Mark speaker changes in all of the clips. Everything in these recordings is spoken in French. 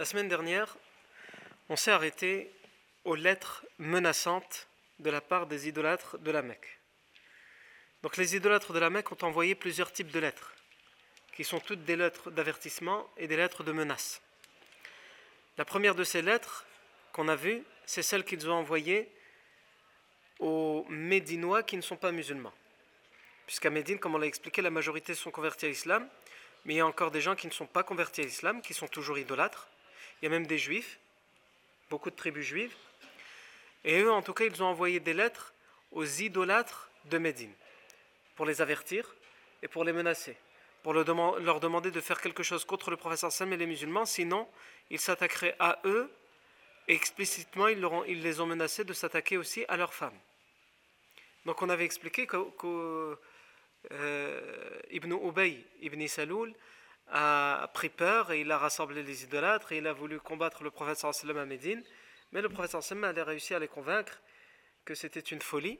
Speaker 1: La semaine dernière, on s'est arrêté aux lettres menaçantes de la part des idolâtres de la Mecque. Donc les idolâtres de la Mecque ont envoyé plusieurs types de lettres, qui sont toutes des lettres d'avertissement et des lettres de menace. La première de ces lettres qu'on a vues, c'est celle qu'ils ont envoyée aux Médinois qui ne sont pas musulmans. Puisqu'à Médine, comme on l'a expliqué, la majorité sont convertis à l'islam, mais il y a encore des gens qui ne sont pas convertis à l'islam, qui sont toujours idolâtres. Il y a même des juifs, beaucoup de tribus juives. Et eux, en tout cas, ils ont envoyé des lettres aux idolâtres de Médine pour les avertir et pour les menacer, pour leur demander de faire quelque chose contre le professeur Sam et les musulmans, sinon ils s'attaqueraient à eux et explicitement ils, les ont menacés de s'attaquer aussi à leurs femmes. Donc on avait expliqué que, euh, Ibn Ubay, Ibn Saloul, a pris peur et il a rassemblé les idolâtres et il a voulu combattre le prophète sallam à Médine. Mais le prophète sallam a réussi à les convaincre que c'était une folie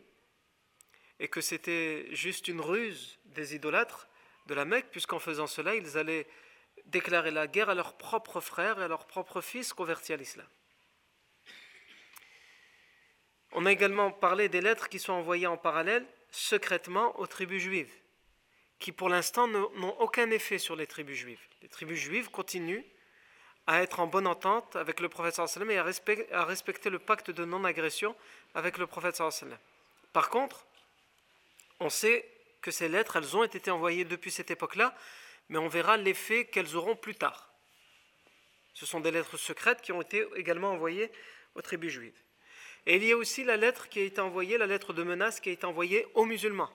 Speaker 1: et que c'était juste une ruse des idolâtres de la Mecque, puisqu'en faisant cela, ils allaient déclarer la guerre à leurs propres frères et à leurs propres fils convertis à l'islam. On a également parlé des lettres qui sont envoyées en parallèle secrètement aux tribus juives qui pour l'instant n'ont aucun effet sur les tribus juives. Les tribus juives continuent à être en bonne entente avec le prophète sallam et à, respecter le pacte de non-agression avec le prophète sallam. Par contre, on sait que ces lettres, elles ont été envoyées depuis cette époque-là, mais on verra l'effet qu'elles auront plus tard. Ce sont des lettres secrètes qui ont été également envoyées aux tribus juives. Et il y a aussi la lettre qui a été envoyée, la lettre de menace qui a été envoyée aux musulmans.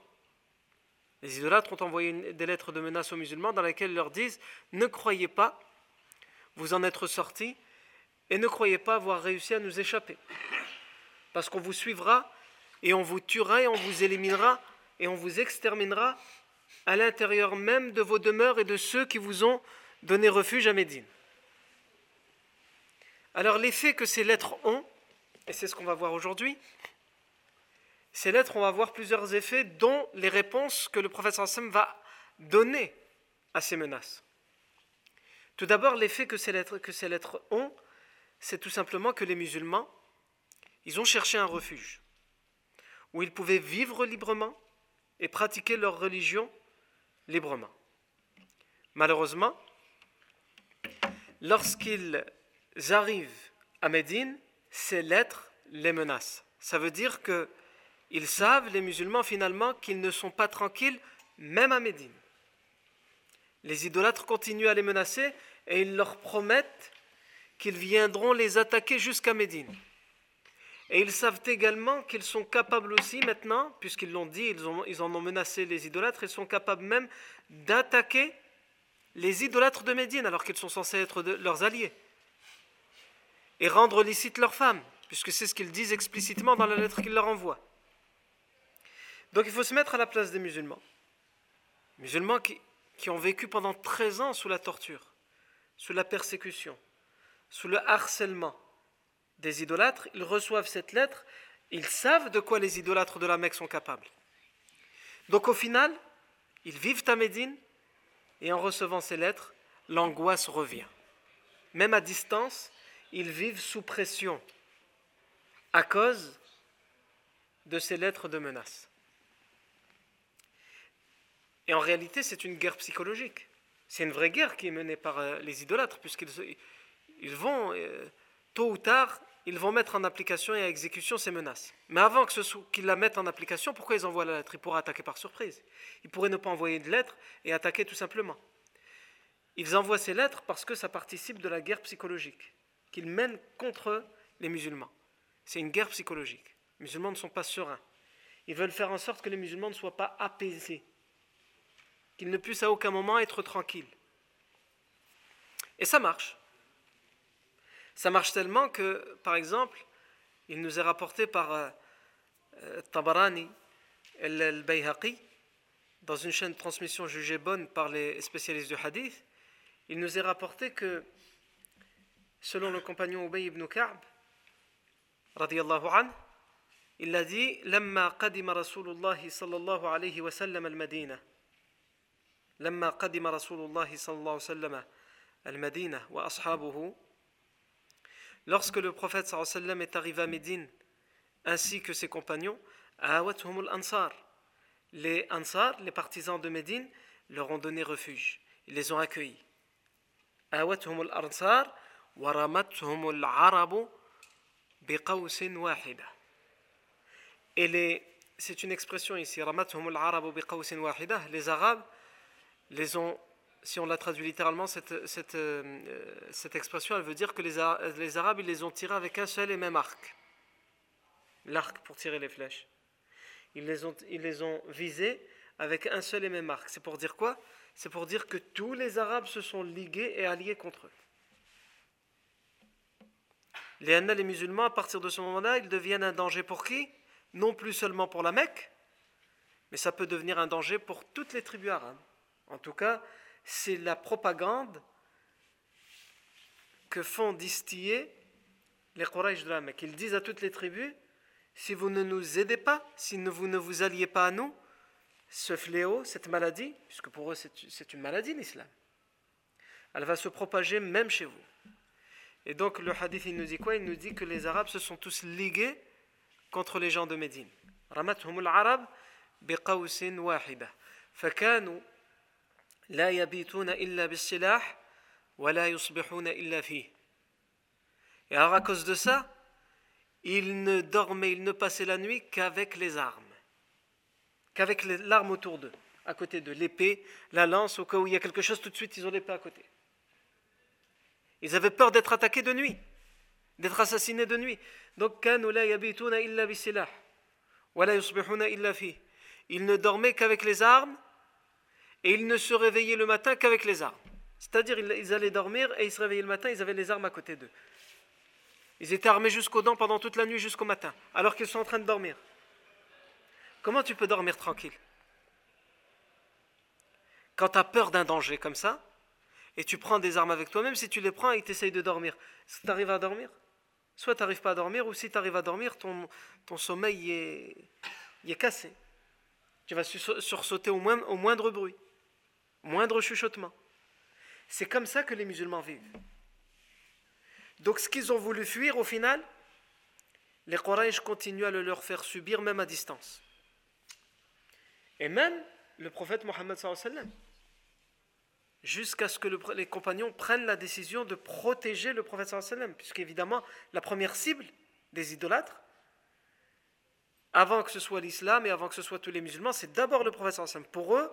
Speaker 1: Les idolâtres ont envoyé des lettres de menace aux musulmans dans lesquelles ils leur disent Ne croyez pas vous en être sortis et ne croyez pas avoir réussi à nous échapper. Parce qu'on vous suivra et on vous tuera et on vous éliminera et on vous exterminera à l'intérieur même de vos demeures et de ceux qui vous ont donné refuge à Médine. Alors l'effet que ces lettres ont, et c'est ce qu'on va voir aujourd'hui, ces lettres, on va voir plusieurs effets, dont les réponses que le professeur Sam va donner à ces menaces. Tout d'abord, l'effet que ces lettres, que ces lettres ont, c'est tout simplement que les musulmans, ils ont cherché un refuge où ils pouvaient vivre librement et pratiquer leur religion librement. Malheureusement, lorsqu'ils arrivent à Médine, ces lettres les menacent. Ça veut dire que ils savent, les musulmans, finalement, qu'ils ne sont pas tranquilles, même à Médine. Les idolâtres continuent à les menacer et ils leur promettent qu'ils viendront les attaquer jusqu'à Médine. Et ils savent également qu'ils sont capables aussi maintenant, puisqu'ils l'ont dit, ils, en ont menacé les idolâtres, ils sont capables même d'attaquer les idolâtres de Médine, alors qu'ils sont censés être leurs alliés, et rendre licite leurs femmes, puisque c'est ce qu'ils disent explicitement dans la lettre qu'ils leur envoient. Donc il faut se mettre à la place des musulmans. Musulmans qui, ont vécu pendant 13 ans sous la torture, sous la persécution, sous le harcèlement des idolâtres, ils reçoivent cette lettre, ils savent de quoi les idolâtres de la Mecque sont capables. Donc au final, ils vivent à Médine et en recevant ces lettres, l'angoisse revient. Même à distance, ils vivent sous pression à cause de ces lettres de menace. Et en réalité, c'est une guerre psychologique. C'est une vraie guerre qui est menée par euh, les idolâtres, puisqu'ils ils vont, euh, tôt ou tard, ils vont mettre en application et à exécution ces menaces. Mais avant qu'ils la mettent en application, pourquoi ils envoient la lettre? Ils pourraient attaquer par surprise. Ils pourraient ne pas envoyer de lettre et attaquer tout simplement. Ils envoient ces lettres parce que ça participe de la guerre psychologique qu'ils mènent contre les musulmans. C'est une guerre psychologique. Les musulmans ne sont pas sereins. Ils veulent faire en sorte que les musulmans ne soient pas apaisés, qu'ils ne puissent à aucun moment être tranquilles. Et ça marche. Ça marche tellement que, par exemple, il nous est rapporté par euh, euh, Tabarani el-Bayhaqi, dans une chaîne de transmission jugée bonne par les spécialistes du hadith, il nous est rapporté que, selon le compagnon Ubay ibn Ka'b, radiallahu anhu, il a dit لما قدم رسول الله صلى الله عليه وسلم المدينة لما قدم رسول الله صلى الله عليه وسلم المدينة وأصحابه Lorsque le prophète sallam est arrivé à Médine, ainsi que ses compagnons, ansar. Les Ansar, les partisans de Médine, leur ont donné refuge. Ils les ont accueillis. ansar Et c'est une expression ici, les Arabes les ont si on la traduit littéralement, cette, euh, expression, elle veut dire que les, Arabes, ils les ont tirés avec un seul et même arc. L'arc pour tirer les flèches. Ils les ont, visés avec un seul et même arc. C'est pour dire quoi? C'est pour dire que tous les Arabes se sont ligués et alliés contre eux. Les les musulmans, à partir de ce moment-là, ils deviennent un danger pour qui? Non plus seulement pour la Mecque, mais ça peut devenir un danger pour toutes les tribus arabes. En tout cas, c'est la propagande que font distiller les Quraysh de la Mecque. Ils disent à toutes les tribus si vous ne nous aidez pas, si vous ne vous alliez pas à nous, ce fléau, cette maladie, puisque pour eux c'est une maladie l'islam, elle va se propager même chez vous. Et donc le hadith il nous dit quoi Il nous dit que les Arabes se sont tous ligués contre les gens de Médine. Ramathum al-Arab biqawsin wahida. فكانوا لا يبيتون إلا بالسلاح ولا يصبحون إلا فيه. Et alors à cause de ça, ils ne dormaient, ils ne passaient la nuit qu'avec les armes, qu'avec l'arme autour d'eux, à côté de l'épée, la lance, au cas où il y a quelque chose, tout de suite ils ont l'épée à côté. Ils avaient peur d'être attaqués de nuit, d'être assassinés de nuit. Donc, ils ne dormaient qu'avec les armes et ils ne se réveillaient le matin qu'avec les armes. C'est-à-dire, ils allaient dormir et ils se réveillaient le matin, ils avaient les armes à côté d'eux. Ils étaient armés jusqu'aux dents pendant toute la nuit jusqu'au matin, alors qu'ils sont en train de dormir. Comment tu peux dormir tranquille? Quand tu as peur d'un danger comme ça, et tu prends des armes avec toi, même si tu les prends et tu essayes de dormir, tu arrives à dormir? Soit tu n'arrives pas à dormir, ou si tu arrives à dormir, ton, ton sommeil est, est cassé. Tu vas sursauter au moindre bruit moindre chuchotement. C'est comme ça que les musulmans vivent. Donc ce qu'ils ont voulu fuir au final, les Quraysh continuent à le leur faire subir même à distance. Et même le prophète Mohammed jusqu'à ce que les compagnons prennent la décision de protéger le prophète puisqu'évidemment la première cible des idolâtres, avant que ce soit l'islam et avant que ce soit tous les musulmans, c'est d'abord le prophète Pour eux,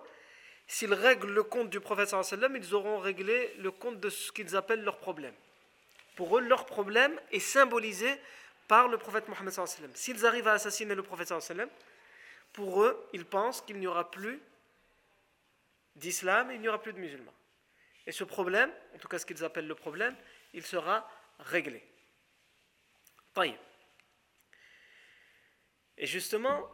Speaker 1: s'ils règlent le compte du prophète ils auront réglé le compte de ce qu'ils appellent leur problème. Pour eux, leur problème est symbolisé par le prophète Mohammed. S'ils arrivent à assassiner le prophète pour eux, ils pensent qu'il n'y aura plus d'islam et il n'y aura plus de musulmans. Et ce problème, en tout cas ce qu'ils appellent le problème, il sera réglé. Et justement,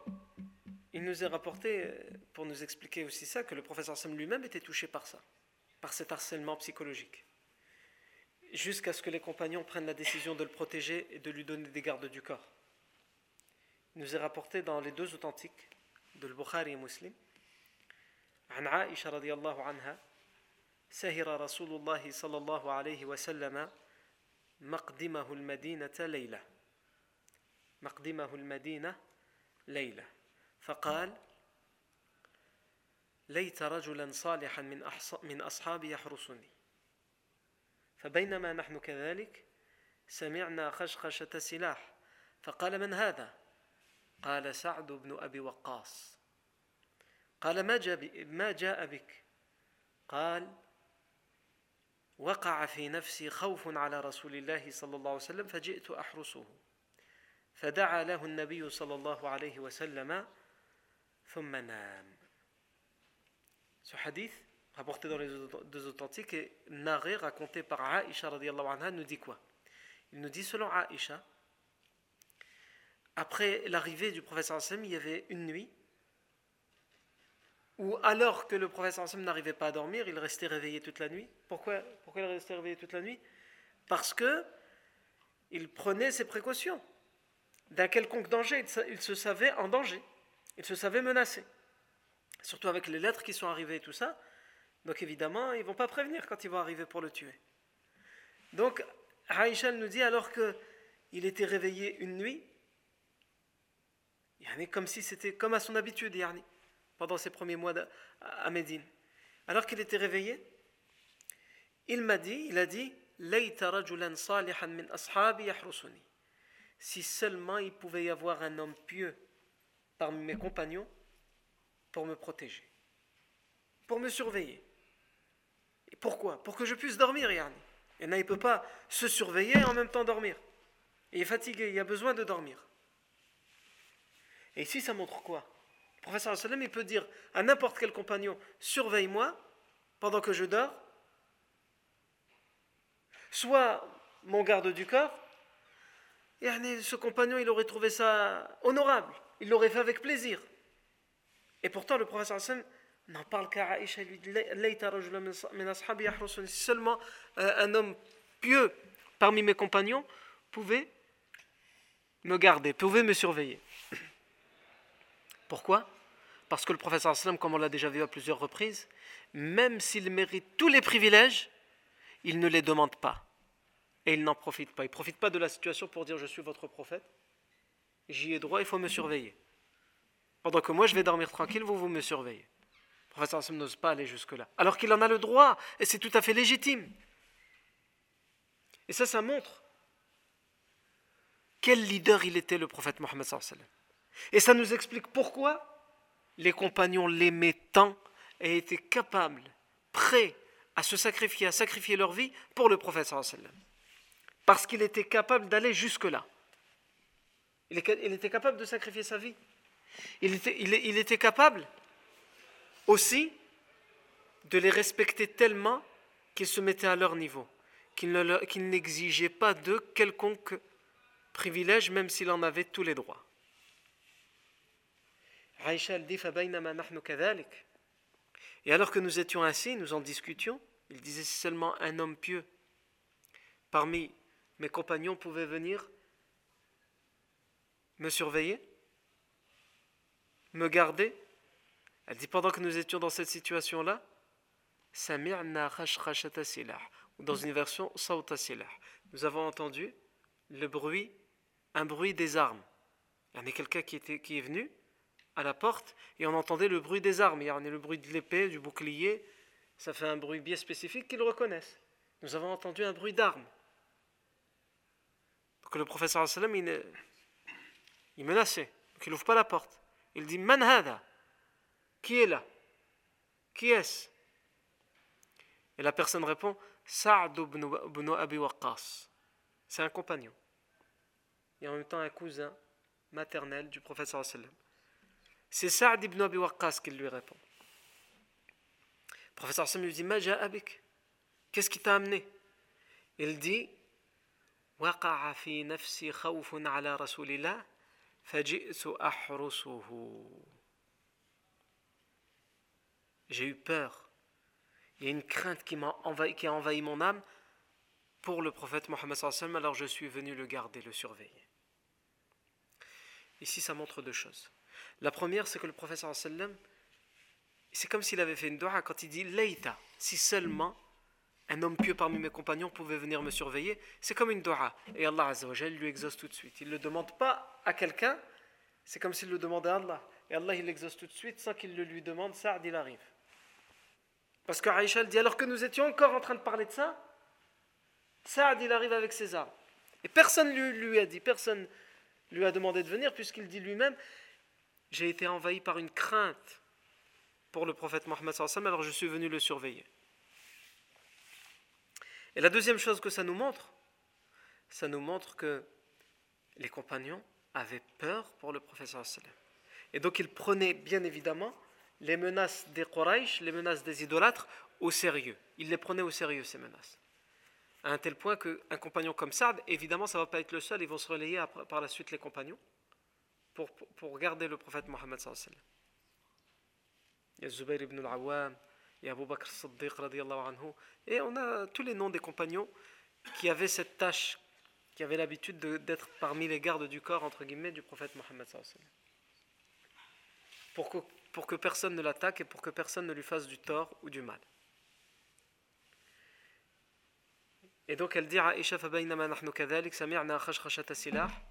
Speaker 1: il nous est rapporté, euh, pour nous expliquer aussi ça, que le professeur Sam lui-même était touché par ça, par cet harcèlement psychologique, jusqu'à ce que les compagnons prennent la décision de le protéger et de lui donner des gardes du corps. Il nous est rapporté dans les deux authentiques, de Bukhari et Muslim, عن عائشة رضي الله عنها سهر رسول الله صلى الله عليه وسلم مقدمه المدينة ليلة مقدمه المدينة ليلة فقال ليت رجلا صالحا من من أصحابي يحرسني. فبينما نحن كذلك سمعنا خشخشة سلاح. فقال من هذا؟ قال سعد بن أبي وقاص. قال ما جاء, ما جاء بك؟ قال وقع في نفسي خوف على رسول الله صلى الله عليه وسلم فجئت أحرسه. فدعا له النبي صلى الله عليه وسلم ثم نام Ce hadith, rapporté dans les deux authentiques et narré, raconté par Aïcha anha, nous dit quoi Il nous dit, selon Aïcha, après l'arrivée du prophète sallam, il y avait une nuit où alors que le prophète sallam n'arrivait pas à dormir, il restait réveillé toute la nuit. Pourquoi, pourquoi il restait réveillé toute la nuit Parce que il prenait ses précautions. D'un quelconque danger, il se savait en danger. Il se savait menacé. Surtout avec les lettres qui sont arrivées et tout ça. Donc évidemment, ils ne vont pas prévenir quand ils vont arriver pour le tuer. Donc, Aïcha nous dit alors qu'il était réveillé une nuit, comme si c'était comme à son habitude, pendant ses premiers mois à Médine. Alors qu'il était réveillé, il m'a dit, il a dit, si seulement il pouvait y avoir un homme pieux parmi mes compagnons pour me protéger, pour me surveiller. Et pourquoi? Pour que je puisse dormir, Yarni. Et il ne peut pas se surveiller et en même temps dormir. Il est fatigué, il a besoin de dormir. Et ici, ça montre quoi? Le professeur sallam, il peut dire à n'importe quel compagnon Surveille-moi pendant que je dors. Soit mon garde du corps, et ce compagnon, il aurait trouvé ça honorable. Il l'aurait fait avec plaisir. Et pourtant, le sallam n'en parle qu'à Aïcha. Lui dit Seulement euh, un homme pieux parmi mes compagnons pouvait me garder, pouvait me surveiller. Pourquoi? Parce que le sallam, comme on l'a déjà vu à plusieurs reprises, même s'il mérite tous les privilèges, il ne les demande pas. Et il n'en profite pas. Il ne profite pas de la situation pour dire je suis votre prophète. J'y ai droit, il faut me surveiller. Pendant que moi je vais dormir tranquille, vous, vous me surveillez. Le professeur sallam n'ose pas aller jusque-là. Alors qu'il en a le droit, et c'est tout à fait légitime. Et ça, ça montre quel leader il était, le prophète Mohammed. Et ça nous explique pourquoi les compagnons l'aimaient tant et étaient capables, prêts à se sacrifier, à sacrifier leur vie pour le prophète Parce qu'il était capable d'aller jusque-là. Il était capable de sacrifier sa vie. Il était, il était capable aussi de les respecter tellement qu'ils se mettaient à leur niveau, qu'ils n'exigeaient pas d'eux quelconque privilège, même s'il en avait tous les droits. Et alors que nous étions ainsi, nous en discutions, il disait seulement un homme pieux parmi mes compagnons pouvait venir me surveiller, me garder. Elle dit pendant que nous étions dans cette situation-là, ou dans une version nous avons entendu le bruit, un bruit des armes. Il y en a quelqu'un qui, qui est venu à la porte et on entendait le bruit des armes. Il y en a le bruit de l'épée, du bouclier. Ça fait un bruit bien spécifique qu'ils reconnaissent. Nous avons entendu un bruit d'armes. Donc le professeur sallam, il, il menaçait. Donc il n'ouvre pas la porte. Il dit manhada, Qui est là? Qui est-ce? Et la personne répond Sa'd ibn Abi Waqqas. C'est un compagnon. Et en même temps un cousin maternel du prophète C'est Sa'd ibn Abi Waqqas qui lui répond. Le professeur Sam lui dit Maja abik. Qu'est-ce qui t'a amené? Il dit Waqa'a fi nafsi khawfun ala rasulillah فجئت أحرسه J'ai eu peur. Il y a une crainte qui, m'a envahi, qui a envahi mon âme pour le prophète Mohammed alors je suis venu le garder, le surveiller. Ici, ça montre deux choses. La première, c'est que le professeur sallam, C'est comme s'il avait fait une dua quand il dit Leïta, si seulement un homme pieux parmi mes compagnons pouvait venir me surveiller. C'est comme une dua. Et Allah Azzawajal lui exauce tout de suite. Il ne le demande pas à quelqu'un, c'est comme s'il le demandait à Allah. Et Allah, il l'exauce tout de suite sans qu'il le lui demande. Saad, il arrive. Parce que Aïcha dit alors que nous étions encore en train de parler de ça, Saad, il arrive avec ses armes. Et personne lui, lui a dit, personne lui a demandé de venir, puisqu'il dit lui-même J'ai été envahi par une crainte pour le prophète Mohammed, alors je suis venu le surveiller. Et la deuxième chose que ça nous montre, ça nous montre que les compagnons avaient peur pour le professeur. Et donc ils prenaient bien évidemment les menaces des Quraysh, les menaces des idolâtres, au sérieux. Ils les prenaient au sérieux, ces menaces. À un tel point qu'un compagnon comme Saad, évidemment, ça ne va pas être le seul, ils vont se relayer par la suite les compagnons pour, pour, garder le prophète Mohammed. Il y a ibn al-Awwam, il y a Abu Bakr Siddiq anhu, et on a tous les noms des compagnons qui avaient cette tâche, qui avaient l'habitude d'être parmi les gardes du corps, entre guillemets, du prophète Mohammed pour que, pour que personne ne l'attaque et pour que personne ne lui fasse du tort ou du mal. Et donc elle dit à Aisha فبينما نحن كذلك سمعنا خشخشة السلاح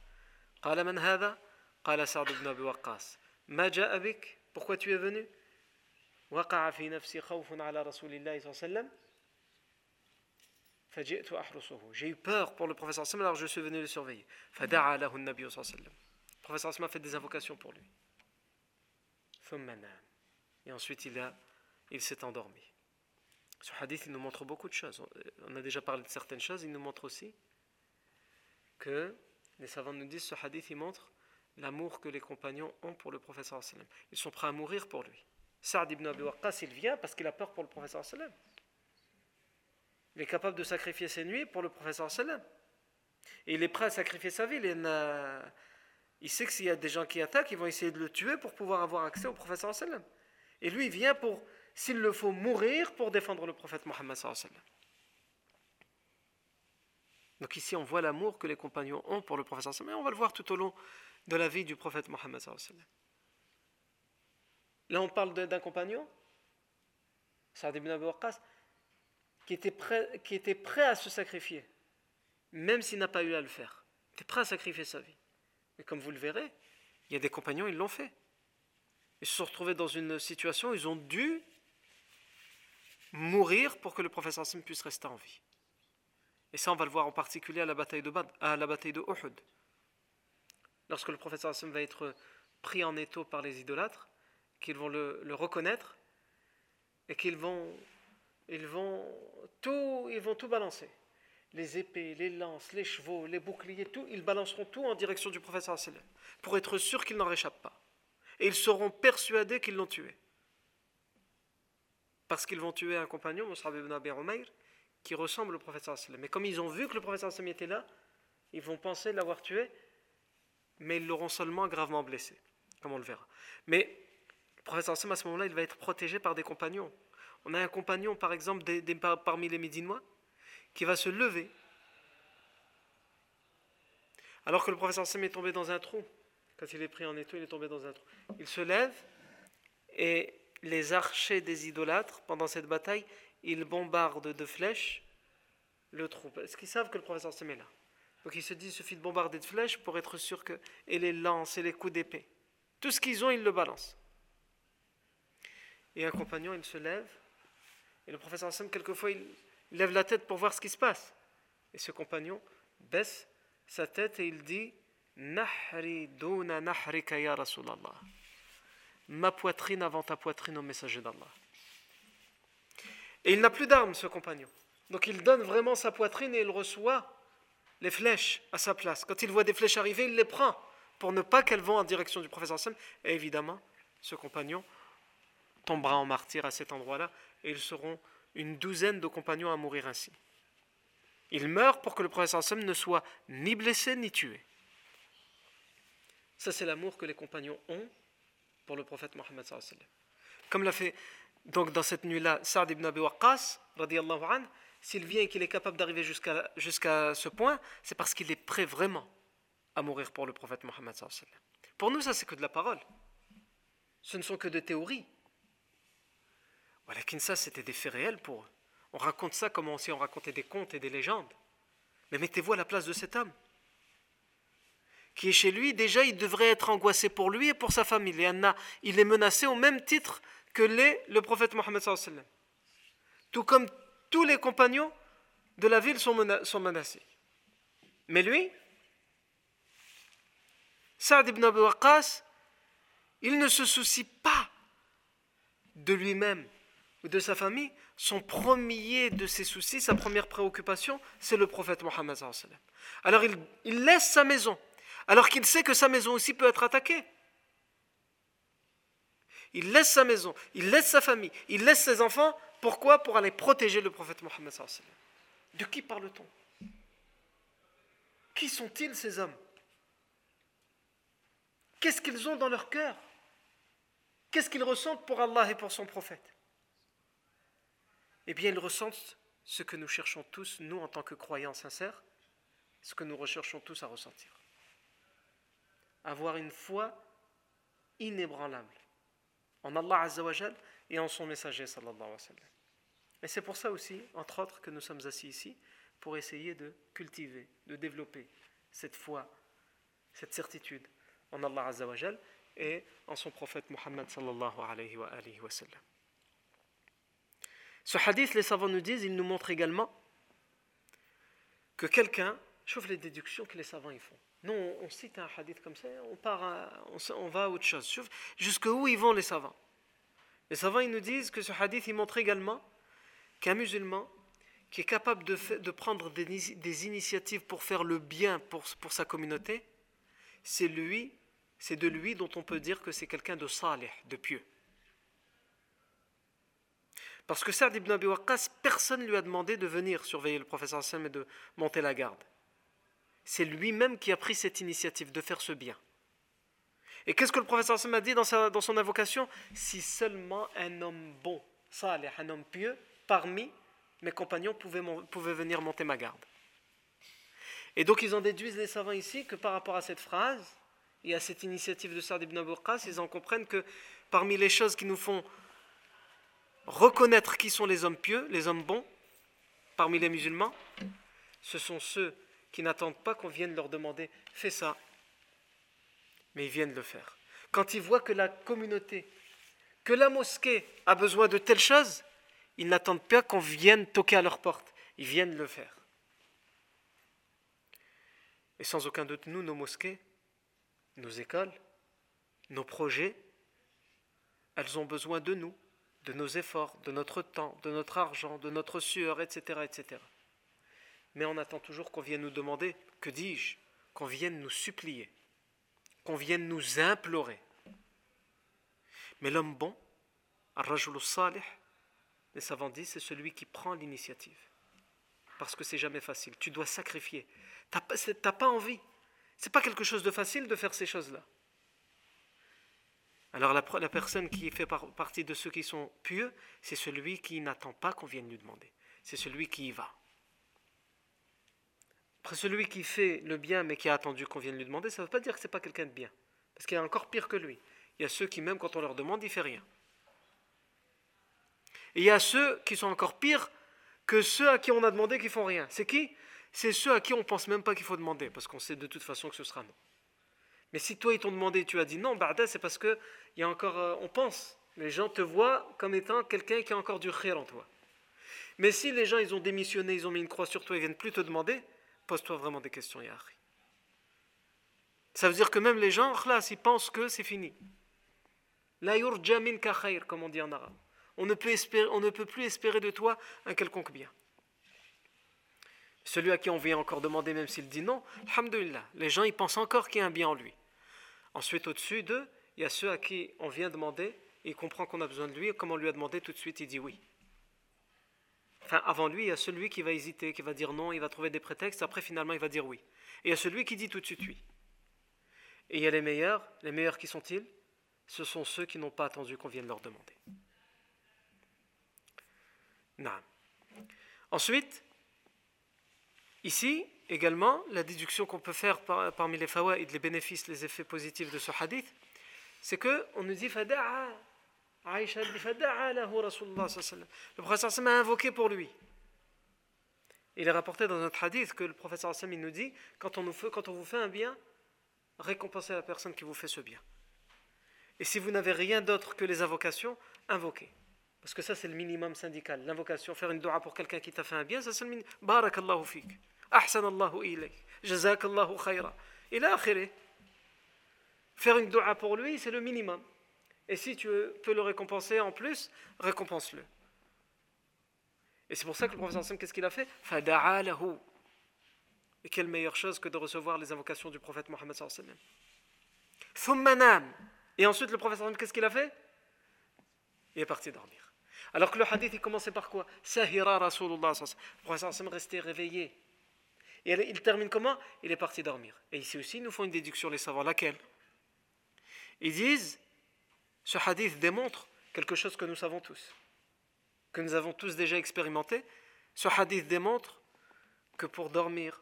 Speaker 1: قال من هذا قال سعد بن أبي وقاص ما جاء بك pourquoi tu es venu وقع في نفسي خوف على رسول الله صلى الله عليه وسلم فجئت أحرسه j'ai eu peur pour le professeur sallam alors je suis venu le surveiller فدعا له النبي صلى الله عليه وسلم le professeur sallam a fait des invocations pour lui ثم نام et ensuite il a il s'est endormi ce hadith il nous montre beaucoup de choses on a déjà parlé de certaines choses il nous montre aussi que les savants nous disent ce hadith il montre l'amour que les compagnons ont pour le professeur sallam ils sont prêts à mourir pour lui Saad ibn Abi Waqqas, il vient parce qu'il a peur pour le professeur sallam. Il est capable de sacrifier ses nuits pour le professeur sallam. Et il est prêt à sacrifier sa vie. Il, sait que s'il y a des gens qui attaquent, ils vont essayer de le tuer pour pouvoir avoir accès au professeur sallam. Et lui, il vient pour, s'il le faut, mourir pour défendre le prophète Mohammed sallam. Donc ici, on voit l'amour que les compagnons ont pour le professeur sallam. Et on va le voir tout au long de la vie du prophète Mohammed sallam. Là, on parle d'un compagnon, Saad ibn Abi qui était, prêt, à se sacrifier, même s'il n'a pas eu à le faire. Il était prêt à sacrifier sa vie. Mais comme vous le verrez, il y a des compagnons, ils l'ont fait. Ils se sont retrouvés dans une situation où ils ont dû mourir pour que le professeur Hassim puisse rester en vie. Et ça, on va le voir en particulier à la bataille de, Bad. Lorsque le professeur Hassim va être pris en étau par les idolâtres, qu'ils vont le, reconnaître et qu'ils vont, ils vont, tout, ils vont tout balancer. Les épées, les lances, les chevaux, les boucliers, tout, ils balanceront tout en direction du prophète pour être sûr qu'il n'en réchappe pas. Et ils seront persuadés qu'ils l'ont tué. Parce qu'ils vont tuer un compagnon, Moussa ibn Abi qui ressemble au prophète Mais comme ils ont vu que le prophète était là, ils vont penser l'avoir tué, mais ils l'auront seulement gravement blessé, comme on le verra. Mais professeur Hassan, à ce moment-là, il va être protégé par des compagnons. On a un compagnon, par exemple, parmi les Médinois, qui va se lever. Alors que le professeur Hassan est tombé dans un trou. Quand il est pris en étau, il est tombé dans un trou. Il se lève et les archers des idolâtres, pendant cette bataille, ils bombardent de flèches le trou. Est-ce qu'ils savent que le professeur Hassan est là. Donc ils se disent, il suffit de bombarder de flèches pour être sûr que... Et les lances et les coups d'épée. Tout ce qu'ils ont, ils le balancent et un compagnon, il se lève, et le professeur Hassan, quelquefois, il lève la tête pour voir ce qui se passe. Et ce compagnon baisse sa tête et il dit Nahri duna Rasulallah. Ma poitrine avant ta poitrine au messager d'Allah. Et il n'a plus d'armes, ce compagnon. Donc il donne vraiment sa poitrine et il reçoit les flèches à sa place. Quand il voit des flèches arriver, il les prend pour ne pas qu'elles vont en direction du professeur Hassan. Et évidemment, ce compagnon tombera en martyr à cet endroit-là, et ils seront une douzaine de compagnons à mourir ainsi. Il meurt pour que le prophète sallam ne soit ni blessé ni tué. Ça, c'est l'amour que les compagnons ont pour le prophète Mohammed Comme l'a fait donc dans cette nuit-là Saad ibn Abi Waqqas, s'il vient et qu'il est capable d'arriver jusqu'à jusqu'à ce point, c'est parce qu'il est prêt vraiment à mourir pour le prophète Mohammed Pour nous, ça, c'est que de la parole. Ce ne sont que de théories. Voilà, ça, c'était des faits réels pour eux. On raconte ça comme si on racontait des contes et des légendes. Mais mettez-vous à la place de cet homme qui est chez lui. Déjà, il devrait être angoissé pour lui et pour sa famille. Il est menacé au même titre que l'est le prophète Mohammed. Tout comme tous les compagnons de la ville sont, menacés. Mais lui, Saad ibn Abu Waqqas, il ne se soucie pas de lui-même ou de sa famille. Son premier de ses soucis, sa première préoccupation, c'est le prophète Mohammed. Alors il, laisse sa maison, alors qu'il sait que sa maison aussi peut être attaquée. Il laisse sa maison, il laisse sa famille, il laisse ses enfants. Pourquoi? Pour aller protéger le prophète Mohammed. De qui parle-t-on? Qui sont-ils ces hommes? Qu'est-ce qu'ils ont dans leur cœur? Qu'est-ce qu'ils ressentent pour Allah et pour son prophète? Eh bien, ils ressentent ce que nous cherchons tous, nous en tant que croyants sincères, ce que nous recherchons tous à ressentir. Avoir une foi inébranlable en Allah Azzawajal et en son messager sallallahu alayhi. Et c'est pour ça aussi, entre autres, que nous sommes assis ici, pour essayer de cultiver, de développer cette foi, cette certitude en Allah Azzawajal et en son prophète Muhammad sallallahu alayhi. Ce hadith, les savants nous disent, il nous montre également que quelqu'un, je les déductions que les savants y font. Nous, on, cite un hadith comme ça, on, part on, va à autre chose. Jusqu'où ils vont les savants? Les savants, ils nous disent que ce hadith, il montre également qu'un musulman qui est capable de, prendre des, des, initiatives pour faire le bien pour, pour sa communauté, c'est lui, c'est de lui dont on peut dire que c'est quelqu'un de salih, de pieux. Parce que Sa'd ibn Abi Waqqas, personne ne lui a demandé de venir surveiller le professeur Hassan et de monter la garde. C'est lui-même qui a pris cette initiative de faire ce bien. Et qu'est-ce que le professeur Hassan a dit dans, son invocation? Si seulement un homme bon, salih, un homme pieux, parmi mes compagnons pouvait, venir monter ma garde. Et donc ils en déduisent les savants ici que par rapport à cette phrase et à cette initiative de Sa'd ibn Abu ils en comprennent que parmi les choses qui nous font reconnaître qui sont les hommes pieux, les hommes bons, parmi les musulmans, ce sont ceux qui n'attendent pas qu'on vienne leur demander fais ça, mais ils viennent le faire. Quand ils voient que la communauté, que la mosquée a besoin de telle chose, ils n'attendent pas qu'on vienne toquer à leur porte. Ils viennent le faire. Et sans aucun doute, nous, nos mosquées, nos écoles, nos projets, elles ont besoin de nous, de nos efforts, de notre temps, de notre argent, de notre sueur, etc. etc. Mais on attend toujours qu'on vienne nous demander, que dis-je, qu'on vienne nous supplier, qu'on vienne nous implorer. Mais l'homme bon, Ar-Rajul Salih, les savants disent, c'est celui qui prend l'initiative. Parce que c'est jamais facile. Tu dois sacrifier. Tu n'as pas envie. C'est pas quelque chose de facile de faire ces choses-là. Alors la, personne qui fait partie de ceux qui sont pieux, c'est celui qui n'attend pas qu'on vienne lui demander. C'est celui qui y va. Après, celui qui fait le bien mais qui a attendu qu'on vienne lui demander, ça ne veut pas dire que ce n'est pas quelqu'un de bien. Parce qu'il y a encore pire que lui. Il y a ceux qui, même quand on leur demande, il ne fait rien. Et il y a ceux qui sont encore pires que ceux à qui on a demandé qui font rien. C'est qui? C'est ceux à qui on pense même pas qu'il faut demander, parce qu'on sait de toute façon que ce sera non. Mais si toi ils t'ont demandé, tu as dit non, c'est parce que y a encore, euh, on pense, les gens te voient comme étant quelqu'un qui a encore du khir en toi. Mais si les gens ils ont démissionné, ils ont mis une croix sur toi, ils viennent plus te demander, pose-toi vraiment des questions, Yahri. Ça veut dire que même les gens, ils pensent que c'est fini. La yurjamin ka comme on dit en arabe on ne, peut espérer, on ne peut plus espérer de toi un quelconque bien. Celui à qui on vient encore demander, même s'il dit non, alhamdulillah, les gens ils pensent encore qu'il y a un bien en lui. Ensuite, au-dessus d'eux, il y a ceux à qui on vient demander, il comprend qu'on a besoin de lui, et comme on lui a demandé, tout de suite il dit oui. Enfin, avant lui, il y a celui qui va hésiter, qui va dire non, il va trouver des prétextes, après finalement il va dire oui. Et il y a celui qui dit tout de suite oui. Et il y a les meilleurs, les meilleurs qui sont-ils? Ce sont ceux qui n'ont pas attendu qu'on vienne leur demander. Ensuite, ici également, la déduction qu'on peut faire parmi les fawaïd, les bénéfices, les effets positifs de ce hadith, c'est que on nous dit fada'a Aïcha dit Le professeur m'a invoqué pour lui. Il est rapporté dans notre hadith que le professeur Hassan nous dit quand on, nous fait, quand on vous fait un bien, récompensez la personne qui vous fait ce bien. Et si vous n'avez rien d'autre que les invocations, invoquez. Parce que ça, c'est le minimum syndical. L'invocation, faire une dua pour quelqu'un qui t'a fait un bien, ça, c'est le minimum. Barakallahu fik. Ahsanallahu ilayk. Jazakallahu khayra. Il a Faire une dua pour lui, c'est le minimum. Et si tu peux le récompenser en plus, récompense-le. Et c'est pour ça que le professeur Hassan, qu'est-ce qu'il a fait? Et quelle meilleure chose que de recevoir les invocations du prophète Mohammed Et ensuite, le professeur Hassan, qu'est-ce qu'il a fait? Il est parti dormir. Alors que le hadith, il commençait par quoi? Sahira Rasulullah. Le professeur Hassan restait réveillé. Et il termine comment? Il est parti dormir. Et ici aussi, ils nous font une déduction, les savants. Laquelle? Ils disent ce hadith démontre quelque chose que nous savons tous, que nous avons tous déjà expérimenté. Ce hadith démontre que pour dormir,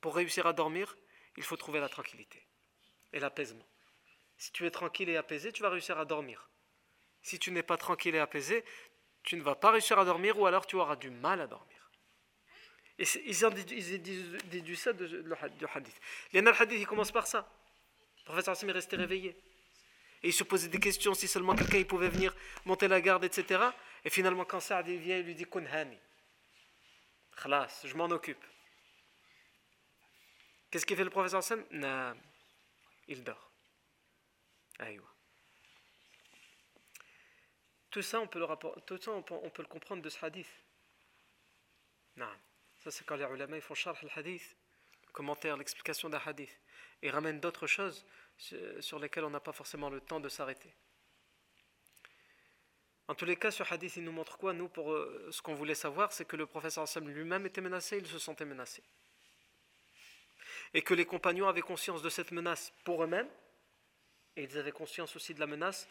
Speaker 1: pour réussir à dormir, il faut trouver la tranquillité et l'apaisement. Si tu es tranquille et apaisé, tu vas réussir à dormir. Si tu n'es pas tranquille et apaisé, tu ne vas pas réussir à dormir ou alors tu auras du mal à dormir. Ils ont déduit ça du hadith. Le hadith, il commence par ça. Le professeur Hassim est resté réveillé. Et il se posait des questions si seulement quelqu'un pouvait venir monter la garde, etc. Et finalement, quand Saad vient, il lui dit Kunhani. Khalas, je m'en occupe. Qu'est-ce qu'il fait le professeur Non, il dort. Aïwa. Tout ça, on peut le, Tout ça, on peut, le comprendre de ce hadith. Non. Ça, c'est quand les ulama ils font charh le hadith, le commentaire, l'explication d'un hadith, et ramènent d'autres choses sur lesquels on n'a pas forcément le temps de s'arrêter. En tous les cas, ce hadith, il nous montre quoi Nous, pour euh, ce qu'on voulait savoir, c'est que le professeur Hassan lui-même était menacé, il se sentait menacé. Et que les compagnons avaient conscience de cette menace pour eux-mêmes, et ils avaient conscience aussi de la menace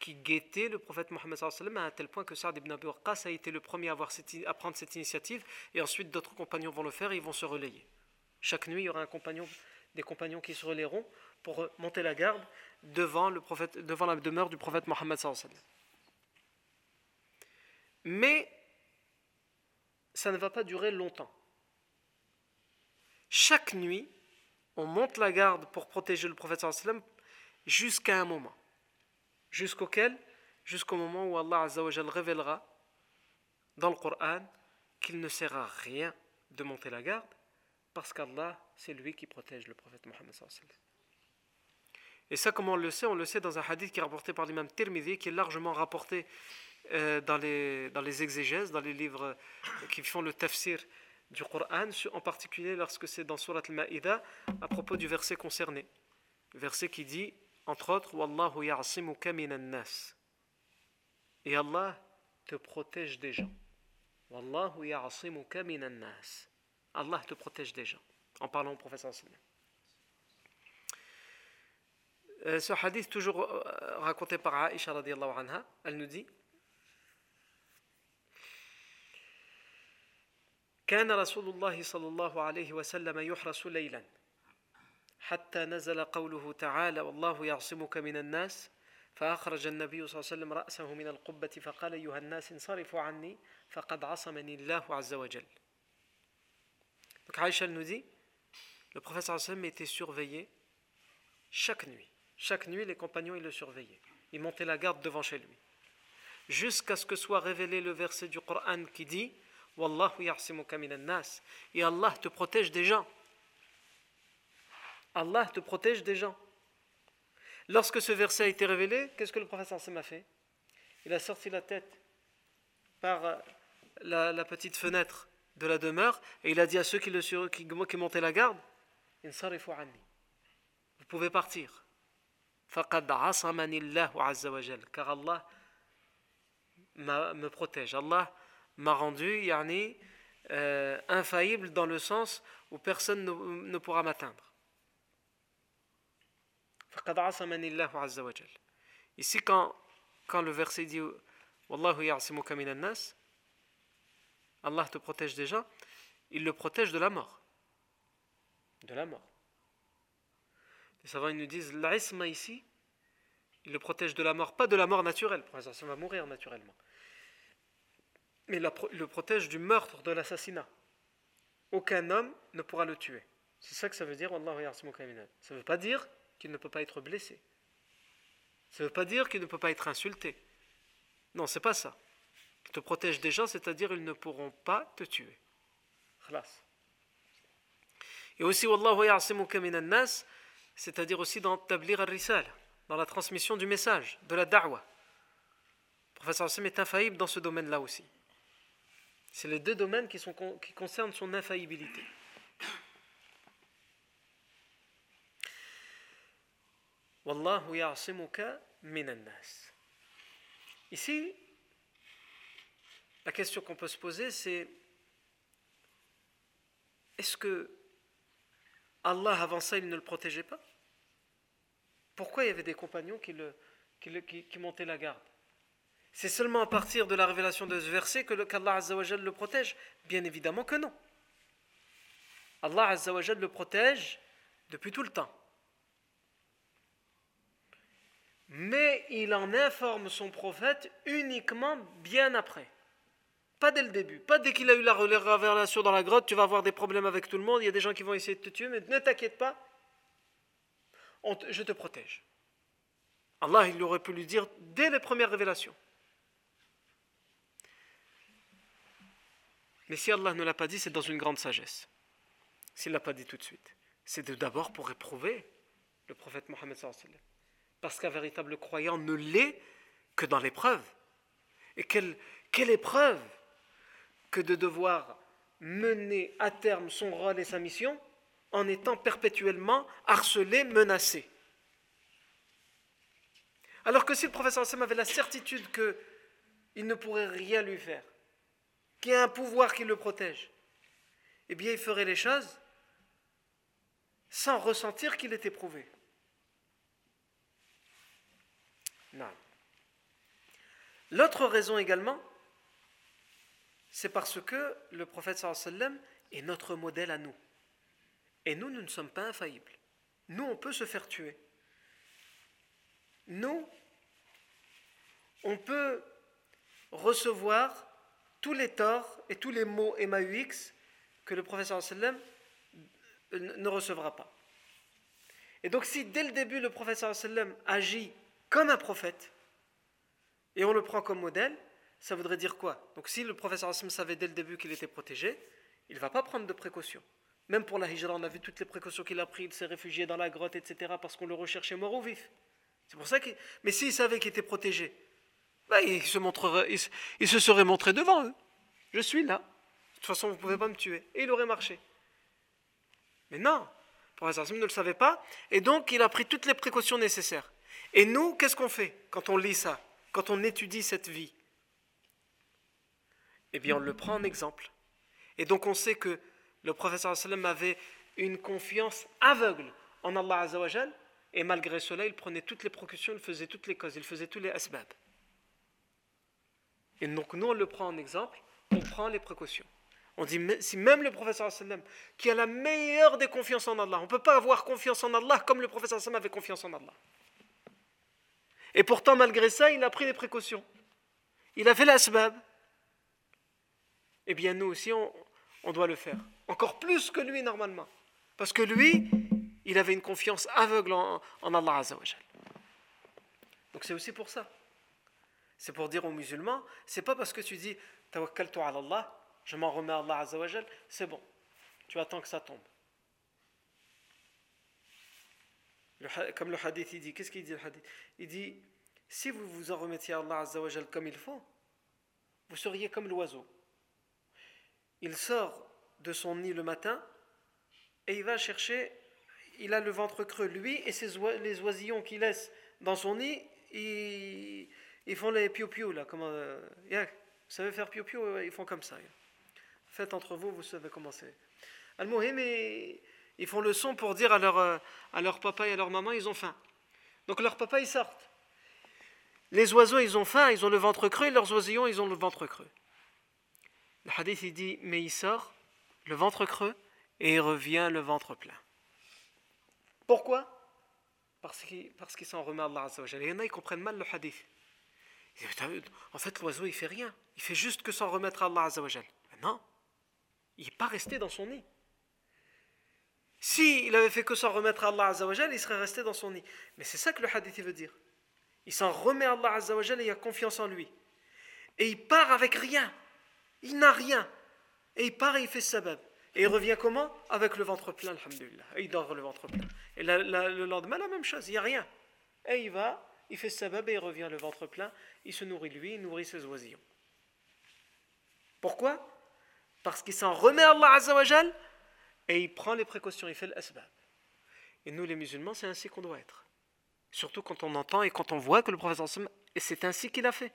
Speaker 1: qui guettait le prophète Mohammed à tel point que Saad ibn Abi Waqqas a été le premier à, prendre cette initiative, et ensuite d'autres compagnons vont le faire et ils vont se relayer. Chaque nuit, il y aura des compagnons qui se relayeront pour monter la garde devant, devant la demeure du prophète Mohammed. Mais ça ne va pas durer longtemps. Chaque nuit, on monte la garde pour protéger le prophète jusqu'à un moment. Jusqu'auquel Jusqu'au moment où Allah révélera dans le Coran qu'il ne sert à rien de monter la garde parce qu'Allah, c'est lui qui protège le prophète Mohammed. Et ça, comment on le sait? On le sait dans un hadith qui est rapporté par l'imam Tirmidhi, qui est largement rapporté euh, dans, les, dans les exégèses, dans les livres qui font le tafsir du Coran, en particulier lorsque c'est dans Surat al-Ma'ida, à propos du verset concerné. Verset qui dit, entre autres, Wallahu ya'asimuka minan nas. Et Allah te protège des gens. Wallahu ya'asimuka minan nas. Allah te protège des gens. En parlant au professeur euh, ce hadith, toujours euh, raconté par Aisha radiallahu anha, elle nous dit كان رسول الله صلى الله عليه وسلم يحرس ليلا حتى نزل قوله تعالى والله يعصمك من الناس فأخرج النبي صلى الله عليه وسلم رأسه من القبة فقال أيها الناس انصرفوا عني فقد عصمني الله عز وجل Donc Aïcha nous dit, le professeur sallam était surveillé chaque nuit. Chaque nuit, les compagnons ils le surveillaient. Ils montaient la garde devant chez lui. Jusqu'à ce que soit révélé le verset du Coran qui dit Wallahu nas. Et Allah te protège des gens. Allah te protège des gens. Lorsque ce verset a été révélé, qu'est-ce que le prophète a fait? Il a sorti la tête par la, petite fenêtre de la demeure et il a dit à ceux qui, montaient la garde Vous pouvez partir car Allah me protège. Allah m'a rendu yani, euh, infaillible dans le sens où personne ne, ne pourra m'atteindre. Ici, quand, le verset dit nas, Allah te protège déjà, il le protège de la mort. De la mort. Les savants nous disent l'isma ici, Il le protège de la mort, pas de la mort naturelle, le prophète va mourir naturellement. Mais il le protège du meurtre, de l'assassinat. Aucun homme ne pourra le tuer. C'est ça que ça veut dire, Allah Ça ne veut pas dire qu'il ne peut pas être blessé. Ça ne veut pas dire qu'il ne peut pas être insulté. Non, c'est pas ça. Il te protège gens, c'est-à-dire ils ne pourront pas te tuer. Et aussi, c'est-à-dire aussi dans al-risal, dans la transmission du message, de la da'wa. Le professeur Hassim est infaillible dans ce domaine-là aussi. C'est les deux domaines qui, qui concernent son infaillibilité. Wallahu ya'asimuka minan nas. Ici, la question qu'on peut se poser, c'est est-ce que Allah, avant ça, il ne le protégeait pas? Pourquoi il y avait des compagnons qui, le, qui, montaient la garde? C'est seulement à partir de la révélation de ce verset que qu'Allah le protège? Bien évidemment que non. Allah le protège depuis tout le temps. Mais il en informe son prophète uniquement bien après. Pas dès le début, pas dès qu'il a eu la révélation dans la grotte, tu vas avoir des problèmes avec tout le monde, il y a des gens qui vont essayer de te tuer, mais ne t'inquiète pas, je te protège. Allah, il aurait pu lui dire dès les premières révélations. Mais si Allah ne l'a pas dit, c'est dans une grande sagesse. S'il ne l'a pas dit tout de suite, c'est d'abord pour éprouver le prophète Mohammed. Parce qu'un véritable croyant ne l'est que dans l'épreuve. Et quelle, épreuve que de devoir mener à terme son rôle et sa mission en étant perpétuellement harcelé, menacé. Alors que si le professeur Hassan avait la certitude qu'il ne pourrait rien lui faire, qu'il y a un pouvoir qui le protège, eh bien il ferait les choses sans ressentir qu'il est éprouvé. Non. L'autre raison également, c'est parce que le prophète sallam est notre modèle à nous. Et nous, nous ne sommes pas infaillibles. Nous, on peut se faire tuer. Nous, on peut recevoir tous les torts et tous les mots MAUX que le prophète sallam ne recevra pas. Et donc si dès le début le prophète sallam agit comme un prophète, et on le prend comme modèle, ça voudrait dire quoi? Donc si le professeur Hassim savait dès le début qu'il était protégé, il ne va pas prendre de précautions. Même pour la hijra, on a vu toutes les précautions qu'il a prises, il s'est réfugié dans la grotte, etc., parce qu'on le recherchait mort ou vif. C'est pour ça que. Mais s'il savait qu'il était protégé, bah, il, se montrerait, il, se serait montré devant eux. Je suis là. De toute façon, vous ne pouvez pas me tuer. Et il aurait marché. Mais non, le professeur Hassim ne le savait pas, et donc il a pris toutes les précautions nécessaires. Et nous, qu'est-ce qu'on fait quand on lit ça, quand on étudie cette vie? Eh bien on le prend en exemple. Et donc on sait que le professeur sallam avait une confiance aveugle en Allah Azzawajal, et malgré cela, il prenait toutes les précautions, il faisait toutes les causes, il faisait tous les asbab. Et donc nous, on le prend en exemple, on prend les précautions. On dit, si même le professeur sallam, qui a la meilleure des confiances en Allah, on ne peut pas avoir confiance en Allah comme le professeur sallam avait confiance en Allah. Et pourtant, malgré ça, il a pris des précautions. Il a fait l'asbab eh bien nous aussi, on, doit le faire. Encore plus que lui normalement. Parce que lui, il avait une confiance aveugle en, Allah Azzawajal. Donc c'est aussi pour ça. C'est pour dire aux musulmans, c'est pas parce que tu dis Tawakkaltu ala Allah, je m'en remets à Allah Azzawajal, c'est bon. Tu attends que ça tombe. Comme le hadith il dit, qu'est-ce qu'il dit le hadith? Il dit si vous vous en remettiez à Allah Azzawajal comme il faut, vous seriez comme l'oiseau il sort de son nid le matin et il va chercher, il a le ventre creux, lui et ses les oisillons qu'il laisse dans son nid, ils, font les piou-piou là. Comment, euh, vous savez faire piou-piou? Ils font comme ça. Faites entre vous, vous savez comment c'est. al ils font le son pour dire à leur, euh, à leur papa et à leur maman, ils ont faim. Donc leur papa, ils sortent. Les oiseaux, ils ont faim, ils ont le ventre creux, et leurs oisillons, ils ont le ventre creux. Le hadith il dit mais il sort le ventre creux et il revient le ventre plein. Pourquoi? Parce qu'il parce qu'il s'en remet à Allah il y en a, ils comprennent mal le hadith. En fait, l'oiseau, il fait rien. Il fait juste que s'en remettre à Allah Azzawajal. Non, il n'est pas resté dans son nid. S'il avait fait que s'en remettre à Allah Azzawajal, il serait resté dans son nid. Mais c'est ça que le hadith veut dire. Il s'en remet à Allah Azzawajal et il a confiance en lui. Et il part avec rien. Il n'a rien. Et il part et il fait sabab. Et il revient comment? Avec le ventre plein, alhamdulillah. Et il dort le ventre plein. Et le lendemain, la même chose, il n'y a rien. Et il va, il fait sabab et il revient le ventre plein. Il se nourrit lui, il nourrit ses oisillons. Pourquoi? Parce qu'il s'en remet à Allah Azzawajal et il prend les précautions, il fait l'asbab. Et nous, les musulmans, c'est ainsi qu'on doit être. Surtout quand on entend et quand on voit que le prophète et c'est ainsi qu'il a fait.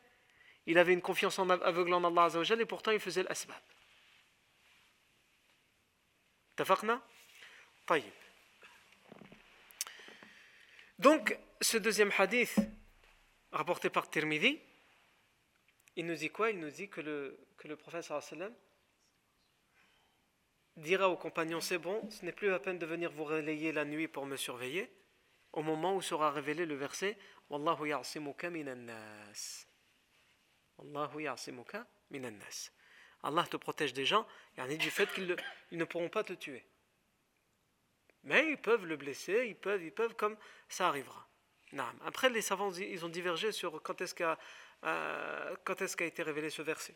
Speaker 1: Il avait une confiance en aveugle en Allah Azzawajal et pourtant il faisait l'asbab. Tafakna Donc, ce deuxième hadith, rapporté par Tirmidhi, il nous dit quoi? Il nous dit que le, que le prophète sallam dira aux compagnons C'est bon, ce n'est plus la peine de venir vous relayer la nuit pour me surveiller, au moment où sera révélé le verset Wallahu. Allah te protège des gens, et du fait qu'ils ne pourront pas te tuer. Mais ils peuvent le blesser, ils peuvent, ils peuvent comme ça arrivera. Après, les savants ils ont divergé sur quand est-ce qu'a euh, été révélé ce verset.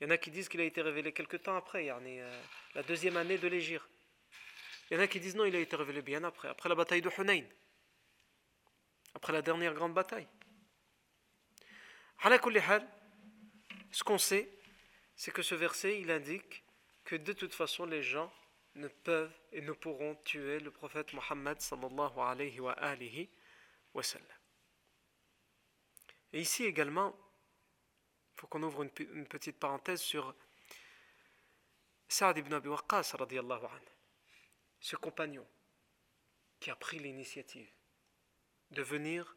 Speaker 1: Il y en a qui disent qu'il a été révélé quelque temps après, euh, la deuxième année de l'Égir. Il y en a qui disent non, il a été révélé bien après, après la bataille de Hunayn, après la dernière grande bataille. Ce qu'on sait, c'est que ce verset, il indique que de toute façon, les gens ne peuvent et ne pourront tuer le prophète Mohammed sallallahu alayhi wa alihi wa. Et ici également, faut qu'on ouvre une, petite parenthèse sur Saad ibn Abi Waqqas ce compagnon qui a pris l'initiative de venir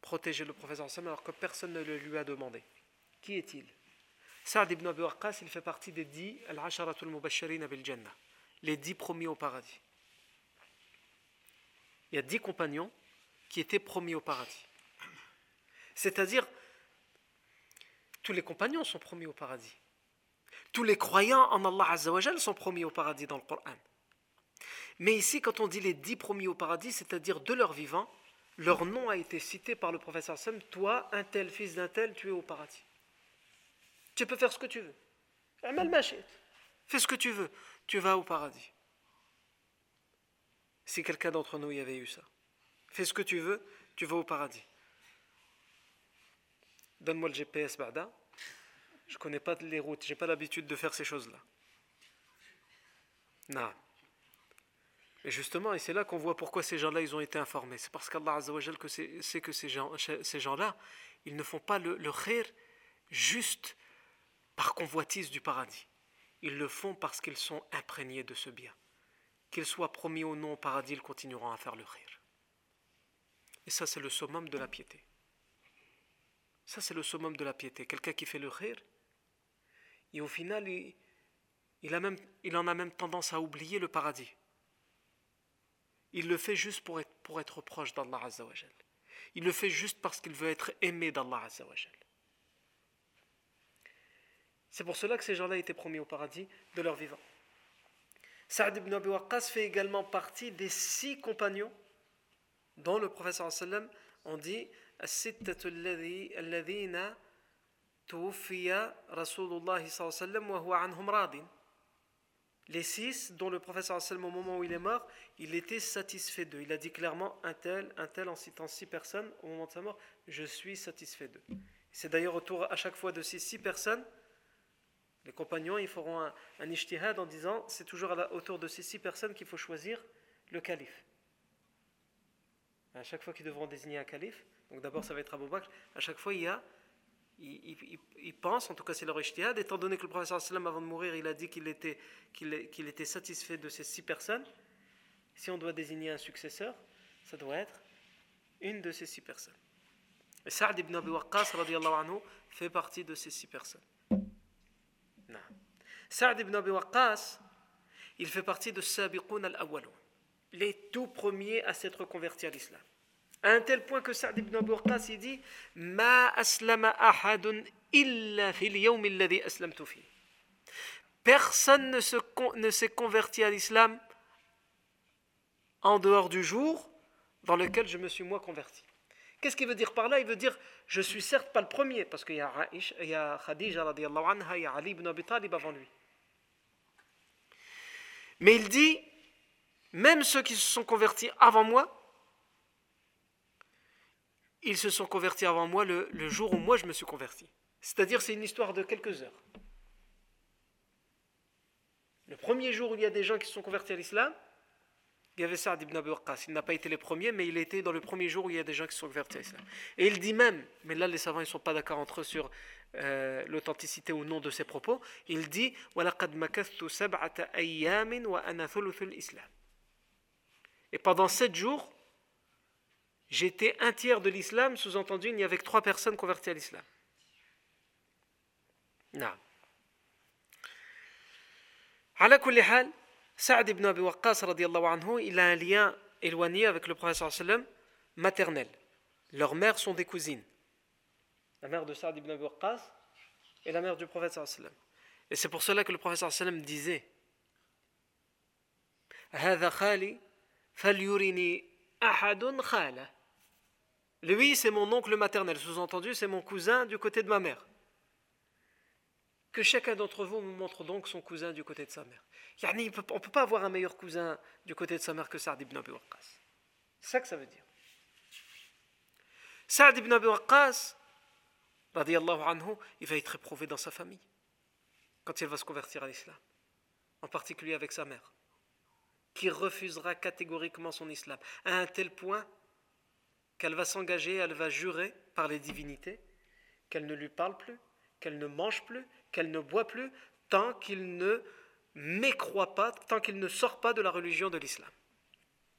Speaker 1: protéger le prophète alors que personne ne le lui a demandé. Qui est-il? Saad ibn Abi Waqqas, il fait partie des dix al-asharatul mubashirin bil jannah, les dix premiers au paradis. Il y a dix compagnons qui étaient promis au paradis. C'est-à-dire, tous les compagnons sont promis au paradis. Tous les croyants en Allah Azzawajal sont promis au paradis dans le Coran. Mais ici, quand on dit les dix promis au paradis, c'est-à-dire de leur vivant, leur nom a été cité par le professeur Sam, toi, un tel fils d'un tel, tu es au paradis. Tu peux faire ce que tu veux. Fais ce que tu veux. Tu vas au paradis. Si quelqu'un d'entre nous y avait eu ça. Fais ce que tu veux, tu vas au paradis. Donne-moi le GPS, Bada. Je ne connais pas les routes, j'ai pas l'habitude de faire ces choses-là. Non. Et justement, et c'est là qu'on voit pourquoi ces gens-là, ils ont été informés. C'est parce qu'Allah Azzawajal que c'est que ces gens-là, ils ne font pas le, le khir juste par convoitise du paradis. Ils le font parce qu'ils sont imprégnés de ce bien. Qu'ils soient promis ou non au paradis, ils continueront à faire le rire. Et ça, c'est le summum de la piété. Ça, c'est le summum de la piété. Quelqu'un qui fait le rire, et au final, il, a même, il en a même tendance à oublier le paradis. Il le fait juste pour être, pour être proche d'Allah. Il le fait juste parce qu'il veut être aimé d'Allah Azzawajal. C'est pour cela que ces gens-là étaient promis au paradis de leur vivant. Saad ibn Abi Waqqas fait également partie des six compagnons dont le professeur sallam on dit les six dont le professeur sallam au moment où il est mort il était satisfait d'eux. Il a dit clairement un tel un tel en citant six personnes au moment de sa mort je suis satisfait d'eux. C'est d'ailleurs autour à chaque fois de ces six personnes les compagnons, ils feront un, un en disant c'est toujours autour de ces six personnes qu'il faut choisir le calife. À chaque fois qu'ils devront désigner un calife, donc d'abord ça va être Abu Bakr, à chaque fois il y a, ils, pensent, en tout cas c'est leur ijtihad, étant donné que le professeur sallam avant de mourir, il a dit qu'il était, qu'il était satisfait de ces six personnes, si on doit désigner un successeur, ça doit être une de ces six personnes. Et Saad ibn Abi Waqqas anhu, fait partie de ces six personnes. Saad ibn Abi Waqqas, il fait partie de Sabiqun al-Awwalun, les tout premiers à s'être convertis à l'islam. À un tel point que Sa'd ibn Abu Waqqas il dit Ma aslama ahadun illa fil. Personne ne, se, ne s'est converti à l'islam en dehors du jour dans lequel je me suis moi converti. Qu'est-ce qu'il veut dire par là? Il veut dire je suis certes pas le premier parce qu'il y a, il y a Khadija il y a Ali ibn Abi Talib avant lui. Mais il dit même ceux qui se sont convertis avant moi, ils se sont convertis avant moi le, jour où moi je me suis converti. C'est-à-dire c'est une histoire de quelques heures. Le premier jour où il y a des gens qui se sont convertis à l'islam, il y avait Saad ibn Abi Waqqas. Il n'a pas été le premier, mais il était dans le premier jour où il y a des gens qui se sont convertis à l'islam. Et il dit même, mais là les savants ne sont pas d'accord entre eux sur euh, l'authenticité ou non de ses propos, il dit Et pendant sept jours, J'étais un tiers de l'islam, sous-entendu, il n'y avait que trois personnes converties à l'islam. Non. على كل حال Saad ibn Abi Waqqas anhu, il a un lien éloigné avec le prophète sallam maternel. Leurs mères sont des cousines. La mère de Saad ibn Abi Waqqas et la mère du prophète sallam. Et c'est pour cela que le prophète sallam disait هذا خالي فليرني أحد خاله lui, c'est mon oncle maternel, sous-entendu, c'est mon cousin du côté de ma mère. Que chacun d'entre vous me montre donc son cousin du côté de sa mère. On ne peut pas avoir un meilleur cousin du côté de sa mère que Saad ibn Abi Waqqas. C'est ça que ça veut dire. Saad ibn Abi Waqqas, anhu, il va être éprouvé dans sa famille quand il va se convertir à l'islam, en particulier avec sa mère, qui refusera catégoriquement son islam, à un tel point qu'elle va s'engager, elle va jurer par les divinités qu'elle ne lui parle plus, qu'elle ne mange plus, qu'elle ne boit plus, tant qu'il ne mécroit pas, tant qu'il ne sort pas de la religion de l'islam.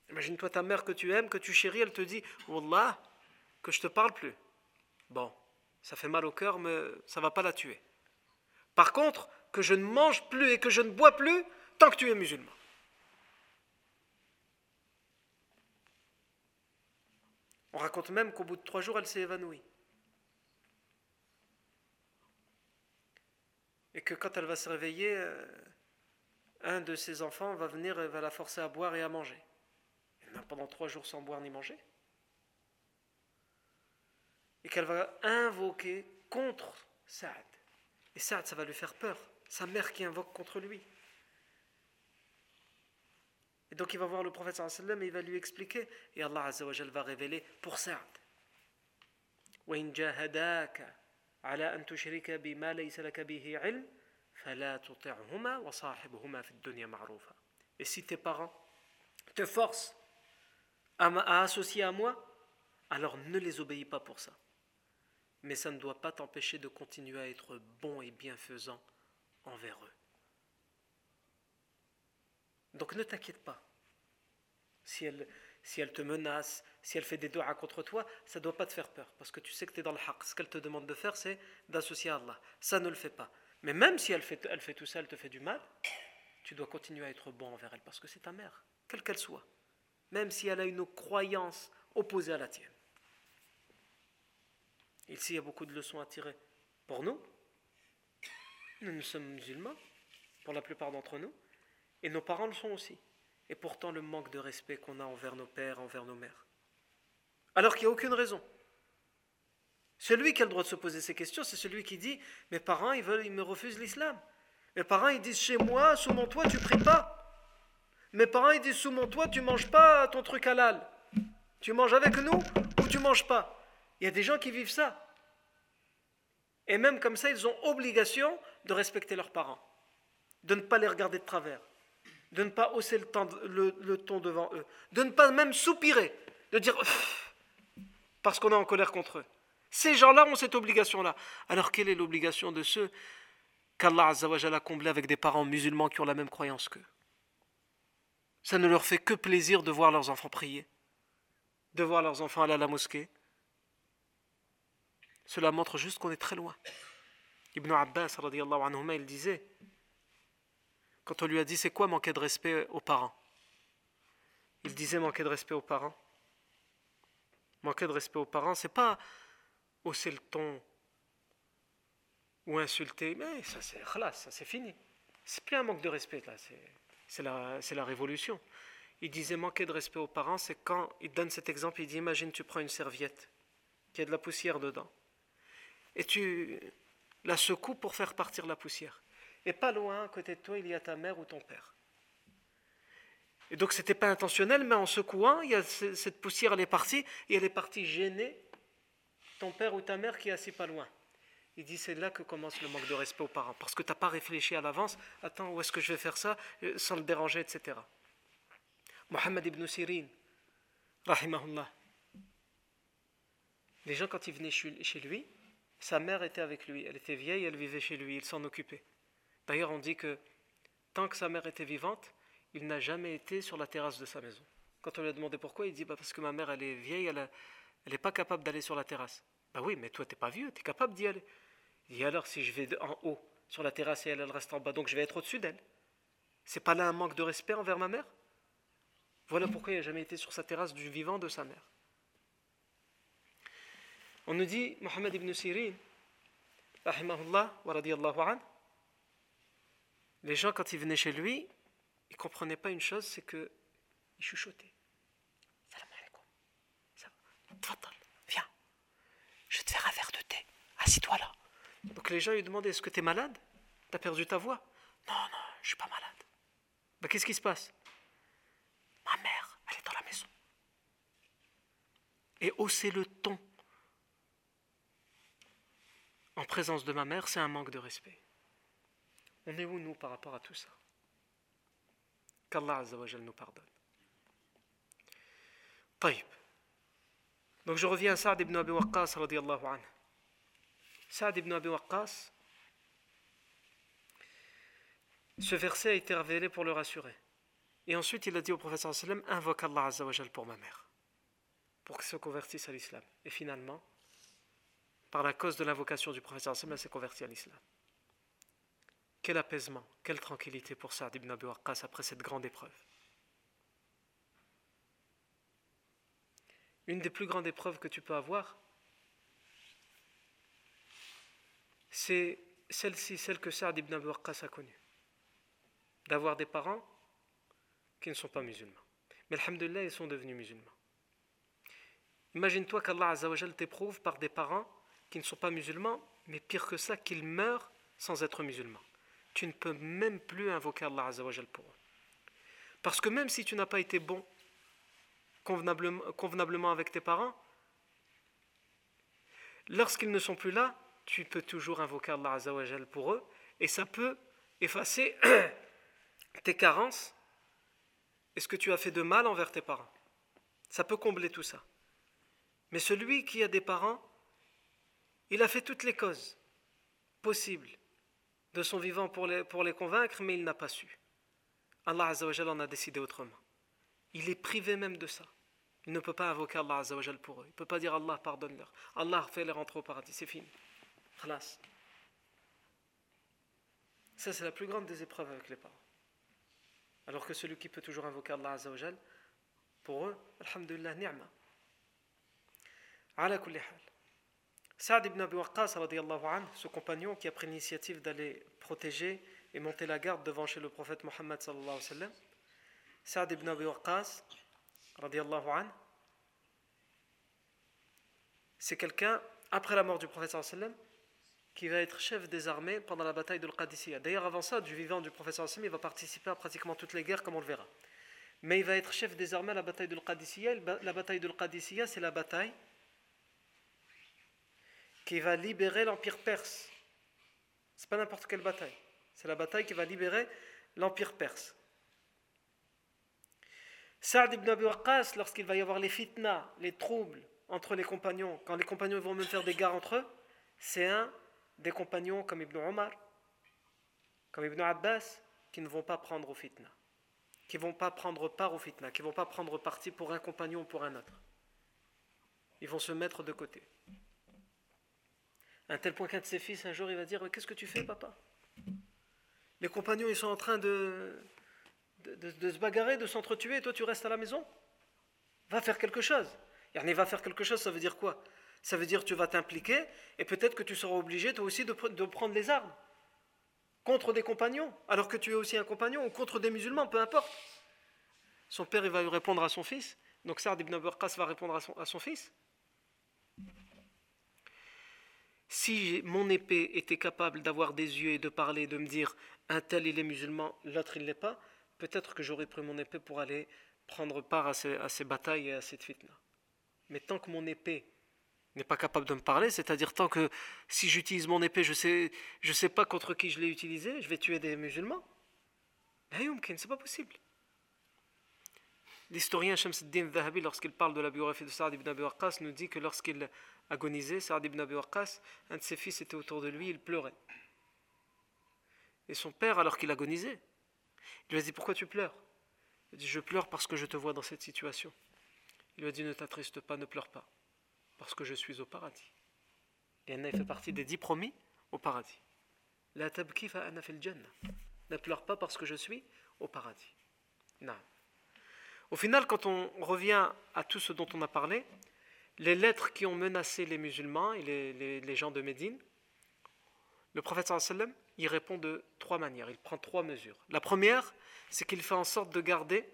Speaker 1: Imagine-toi ta mère que tu aimes, que tu chéris, elle te dit Wallah, que je te parle plus. Bon, ça fait mal au cœur, mais ça va pas la tuer. Par contre, que je ne mange plus et que je ne bois plus tant que tu es musulman. On raconte même qu'au bout de trois jours, elle s'est évanouie. Et que quand elle va se réveiller, euh, un de ses enfants va venir et va la forcer à boire et à manger. Elle pendant trois jours sans boire ni manger. Et qu'elle va invoquer contre Saad. Et Saad, ça va lui faire peur. Sa mère qui invoque contre lui. Donc il va voir le prophète et il va lui expliquer. Et Allah va révéler pour Saad. Et si tes parents te forcent à, associer à moi, alors ne les obéis pas pour ça. Mais ça ne doit pas t'empêcher de continuer à être bon et bienfaisant envers eux. Donc ne t'inquiète pas. Si elle, te menace, si elle fait des doigts contre toi, ça ne doit pas te faire peur. Parce que tu sais que tu es dans le haq. Ce qu'elle te demande de faire, c'est d'associer à Allah. Ça ne le fait pas. Mais même si elle fait, elle fait tout ça, elle te fait du mal, tu dois continuer à être bon envers elle. Parce que c'est ta mère, quelle qu'elle soit. Même si elle a une croyance opposée à la tienne. Ici, il y a beaucoup de leçons à tirer. Pour nous, nous sommes musulmans, pour la plupart d'entre nous. Et nos parents le sont aussi. Et pourtant le manque de respect qu'on a envers nos pères, envers nos mères. Alors qu'il n'y a aucune raison. Celui qui a le droit de se poser ces questions, c'est celui qui dit Mes parents, ils, me refusent l'islam. Mes parents, ils disent Chez moi, sous mon toit, tu pries pas. Mes parents, ils disent Sous mon toit, tu manges pas ton truc halal. Tu manges avec nous ou tu manges pas. Il y a des gens qui vivent ça. Et même comme ça, ils ont obligation de respecter leurs parents, de ne pas les regarder de travers de ne pas hausser le, ton devant eux, de ne pas même soupirer, de dire parce qu'on est en colère contre eux. Ces gens-là ont cette obligation-là. Alors quelle est l'obligation de ceux qu'Allah a comblé avec des parents musulmans qui ont la même croyance qu'eux? Ça ne leur fait que plaisir de voir leurs enfants prier, de voir leurs enfants aller à la mosquée. Cela montre juste qu'on est très loin. Ibn Abbas, il disait quand on lui a dit c'est quoi manquer de respect aux parents? Il disait manquer de respect aux parents. Manquer de respect aux parents, c'est pas hausser le ton ou insulter, mais ça c'est ça c'est fini. C'est plus un manque de respect là, c'est la, la révolution. Il disait manquer de respect aux parents, c'est quand il donne cet exemple, il dit imagine tu prends une serviette qui a de la poussière dedans et tu la secoues pour faire partir la poussière. Et pas loin, à côté de toi, il y a ta mère ou ton père. Et donc c'était pas intentionnel, mais en secouant, il y a cette poussière, elle est partie, et elle est partie gêner ton père ou ta mère qui est assis pas loin. Il dit c'est là que commence le manque de respect aux parents, parce que tu n'as pas réfléchi à l'avance, attends, où est-ce que je vais faire ça, euh, sans le déranger, etc. Mohammed ibn Sirin, rahimahullah. Les gens, quand ils venaient chez lui, sa mère était avec lui, elle était vieille, elle vivait chez lui, il s'en occupait. D'ailleurs, on dit que tant que sa mère était vivante, il n'a jamais été sur la terrasse de sa maison. Quand on lui a demandé pourquoi, il dit bah parce que ma mère elle est vieille, elle n'est pas capable d'aller sur la terrasse. Bah oui, mais toi tu n'es pas vieux, tu capable d'y aller. Il dit alors si je vais en haut sur la terrasse et elle, reste en bas, donc je vais être au-dessus d'elle. C'est pas là un manque de respect envers ma mère? Voilà pourquoi il n'a jamais été sur sa terrasse du vivant de sa mère. On nous dit, Mohammed ibn Sirin, rahimahullah wa radiyallahu les gens quand ils venaient chez lui, ils ne comprenaient pas une chose, c'est qu'ils chuchotaient. Salam alaikum. Viens, je te faire un verre de thé. Assis-toi là. Donc les gens lui demandaient Est-ce que tu es malade? Tu as perdu ta voix? Non, non, je ne suis pas malade. Ben, Qu'est-ce qui se passe? Ma mère, elle est dans la maison. Et hausser le ton en présence de ma mère, c'est un manque de respect. On est où nous par rapport à tout ça? Qu'Allah nous pardonne. Taïb. Donc je reviens à Saad ibn Abi Waqqas radiallahu anhu. Saad ibn Abi Waqqas, ce verset a été révélé pour le rassurer. Et ensuite il a dit au prophète sallam invoque Allah Azzawajal pour ma mère, pour qu'il se convertisse à l'islam. Et finalement, par la cause de l'invocation du prophète sallam, elle s'est convertie à l'islam. Quel apaisement, quelle tranquillité pour Saad ibn Abi Waqqas après cette grande épreuve. Une des plus grandes épreuves que tu peux avoir, c'est celle-ci, celle que Saad ibn Abi a connue. D'avoir des parents qui ne sont pas musulmans. Mais alhamdulillah, ils sont devenus musulmans. Imagine-toi qu'Allah t'éprouve par des parents qui ne sont pas musulmans, mais pire que ça, qu'ils meurent sans être musulmans tu ne peux même plus invoquer Allah pour eux. Parce que même si tu n'as pas été bon convenablement, avec tes parents, lorsqu'ils ne sont plus là, tu peux toujours invoquer Allah pour eux, et ça peut effacer tes carences et ce que tu as fait de mal envers tes parents. Ça peut combler tout ça. Mais celui qui a des parents, il a fait toutes les causes possibles de son vivant pour les, pour les convaincre, mais il n'a pas su. Allah Azzawajal en a décidé autrement. Il est privé même de ça. Il ne peut pas invoquer Allah Azzawajal pour eux. Il ne peut pas dire Allah pardonne-leur. Allah fait les rentrer au paradis. C'est fini. Khalas. Ça, c'est la plus grande des épreuves avec les parents. Alors que celui qui peut toujours invoquer Allah Azzawajal, pour eux, Alhamdulillah, ni'ma. Ala kulli. Saad ibn Abi Waqqas, ce compagnon qui a pris l'initiative d'aller protéger et monter la garde devant chez le prophète Mohammed sallallahu Saad ibn Abi Waqqas, c'est quelqu'un, après la mort du prophète sallallahu alayhi wa sallam, qui va être chef des armées pendant la bataille de l'Qadisiyah. D'ailleurs, avant ça, du vivant du prophète sallallahu alayhi wa sallam, il va participer à pratiquement toutes les guerres, comme on le verra. Mais il va être chef des armées à la bataille de l'Qadisiyah. La bataille de l'Qadisiyah, c'est la bataille qui va libérer l'empire perse. C'est pas n'importe quelle bataille. C'est la bataille qui va libérer l'empire perse. Saad ibn Abi Waqqas, lorsqu'il va y avoir les fitnas, les troubles entre les compagnons, quand les compagnons vont même faire des guerres entre eux, c'est un des compagnons comme Ibn Omar, comme Ibn Abbas, qui ne vont pas prendre au fitna, qui ne vont pas prendre part au fitna, qui ne vont pas prendre parti pour un compagnon ou pour un autre. Ils vont se mettre de côté. Un tel point qu'un de ses fils, un jour, il va dire Qu'est-ce que tu fais, papa? Les compagnons, ils sont en train de, de, se bagarrer, de s'entretuer, et toi tu restes à la maison? Va faire quelque chose. Yani va faire quelque chose, ça veut dire quoi? Ça veut dire que tu vas t'impliquer et peut-être que tu seras obligé toi aussi de, prendre les armes contre des compagnons, alors que tu es aussi un compagnon, ou contre des musulmans, peu importe. Son père, il va lui répondre à son fils. Donc Saad ibn Aburqas va répondre à son fils. Si mon épée était capable d'avoir des yeux et de parler, de me dire un tel il est musulman, l'autre il l'est pas, peut-être que j'aurais pris mon épée pour aller prendre part à ces, batailles et à cette fitna. Mais tant que mon épée n'est pas capable de me parler, c'est-à-dire tant que si j'utilise mon épée, je ne sais, pas contre qui je l'ai utilisé, je vais tuer des musulmans. C'est pas possible. L'historien Shamsuddin Zahabi, lorsqu'il parle de la biographie de Saad ibn Abi nous dit que lorsqu'il agonisait, Saad ibn Abi Waqqas, un de ses fils était autour de lui, il pleurait. Et son père, alors qu'il agonisait, il lui a dit Pourquoi tu pleures? Il dit Je pleure parce que je te vois dans cette situation. Il lui a dit Ne t'attriste pas, ne pleure pas, parce que je suis au paradis. Et Anna fait partie des dix promis au paradis. La tabki Anna fil jannah. Ne pleure pas parce que je suis au paradis. Non. Au final, quand on revient à tout ce dont on a parlé, les lettres qui ont menacé les musulmans et les, gens de Médine, le prophète sallam y répond de trois manières, il prend trois mesures. La première, c'est qu'il fait en sorte de garder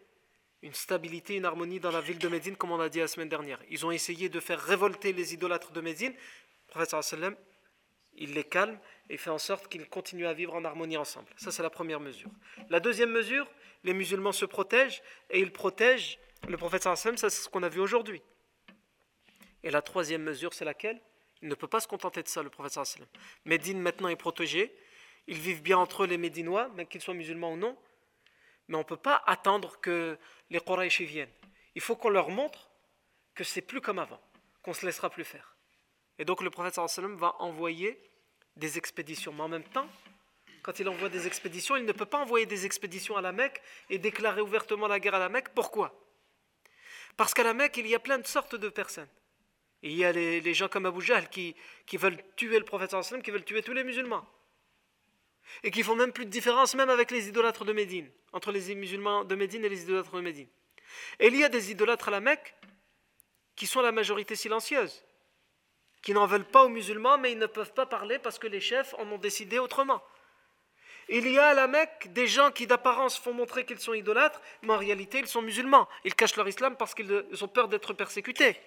Speaker 1: une stabilité, une harmonie dans la ville de Médine, comme on a dit la semaine dernière. Ils ont essayé de faire révolter les idolâtres de Médine. Le prophète sallam, il les calme et fait en sorte qu'ils continuent à vivre en harmonie ensemble. Ça, c'est la première mesure. La deuxième mesure, les musulmans se protègent et ils protègent le prophète sallam, ça c'est ce qu'on a vu aujourd'hui. Et la troisième mesure, c'est laquelle? Il ne peut pas se contenter de ça, le prophète sallam. Médine maintenant est protégé, ils vivent bien entre eux les Médinois, même qu'ils soient musulmans ou non, mais on ne peut pas attendre que les Quraysh viennent. Il faut qu'on leur montre que c'est plus comme avant, qu'on se laissera plus faire. Et donc le prophète sallam va envoyer des expéditions, mais en même temps, quand il envoie des expéditions, il ne peut pas envoyer des expéditions à la Mecque et déclarer ouvertement la guerre à la Mecque. Pourquoi? Parce qu'à la Mecque, il y a plein de sortes de personnes. Il y a les, gens comme Abu qui veulent tuer le prophète sallam, qui veulent tuer tous les musulmans. Et qui font même plus de différence même avec les idolâtres de Médine, entre les musulmans de Médine et les idolâtres de Médine. Et il y a des idolâtres à la Mecque qui sont la majorité silencieuse, qui n'en veulent pas aux musulmans, mais ils ne peuvent pas parler parce que les chefs en ont décidé autrement. Il y a à la Mecque des gens qui d'apparence font montrer qu'ils sont idolâtres, mais en réalité ils sont musulmans. Ils cachent leur islam parce qu'ils ont peur d'être persécutés.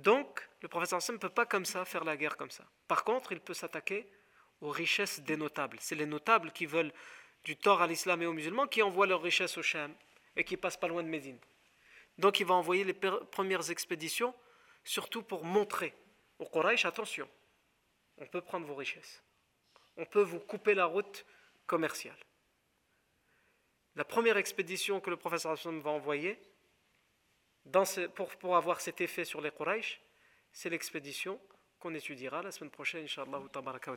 Speaker 1: Donc, le professeur ne peut pas comme ça faire la guerre comme ça. Par contre, il peut s'attaquer aux richesses des notables. C'est les notables qui veulent du tort à l'islam et aux musulmans qui envoient leurs richesses au Sham et qui passent pas loin de Médine. Donc il va envoyer les premières expéditions, surtout pour montrer aux Quraysh, attention, on peut prendre vos richesses. On peut vous couper la route commerciale. La première expédition que le professeur va envoyer pour, avoir cet effet sur les Quraysh, c'est l'expédition qu'on étudiera la semaine prochaine, Inch'Allah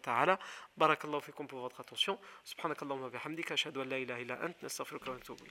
Speaker 1: ta'ala. Barakallahu fikum pour votre attention. Subhanakallahu wa bihamdika, ashhadu an la ilaha illa ant, nastaghfiruka wa natubu.